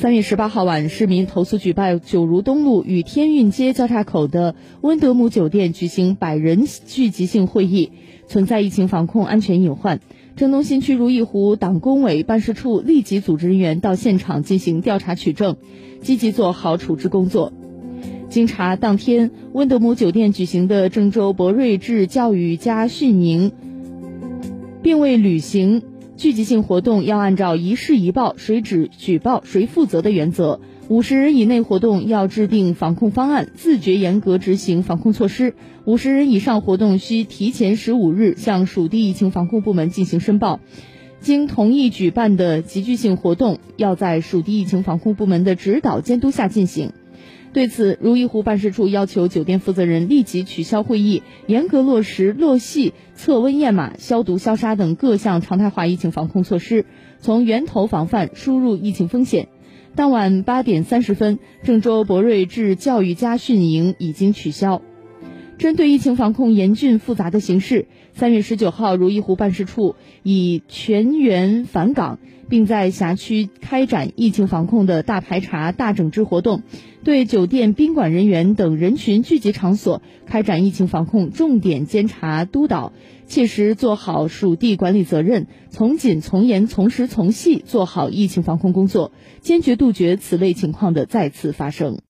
三月十八号晚，市民投诉举报九如东路与天运街交叉口的温德姆酒店举行百人聚集性会议，存在疫情防控安全隐患。郑东新区如意湖党工委办事处立即组织人员到现场进行调查取证，积极做好处置工作。经查，当天温德姆酒店举行的郑州博瑞智教育家训营，并未履行。聚集性活动要按照一事一报、谁指举报谁负责的原则，五十人以内活动要制定防控方案，自觉严格执行防控措施；五十人以上活动需提前十五日向属地疫情防控部门进行申报。经同意举办的集聚性活动要在属地疫情防控部门的指导监督下进行。对此，如意湖办事处要求酒店负责人立即取消会议，严格落实落细、测温验码、消毒消杀等各项常态化疫情防控措施，从源头防范输入疫情风险。当晚八点三十分，郑州博瑞智教育家训营已经取消。针对疫情防控严峻复杂的形势，三月十九号，如意湖办事处以全员返岗。并在辖区开展疫情防控的大排查、大整治活动，对酒店、宾馆人员等人群聚集场所开展疫情防控重点监察督导，切实做好属地管理责任，从紧从严、从实从细做好疫情防控工作，坚决杜绝此类情况的再次发生。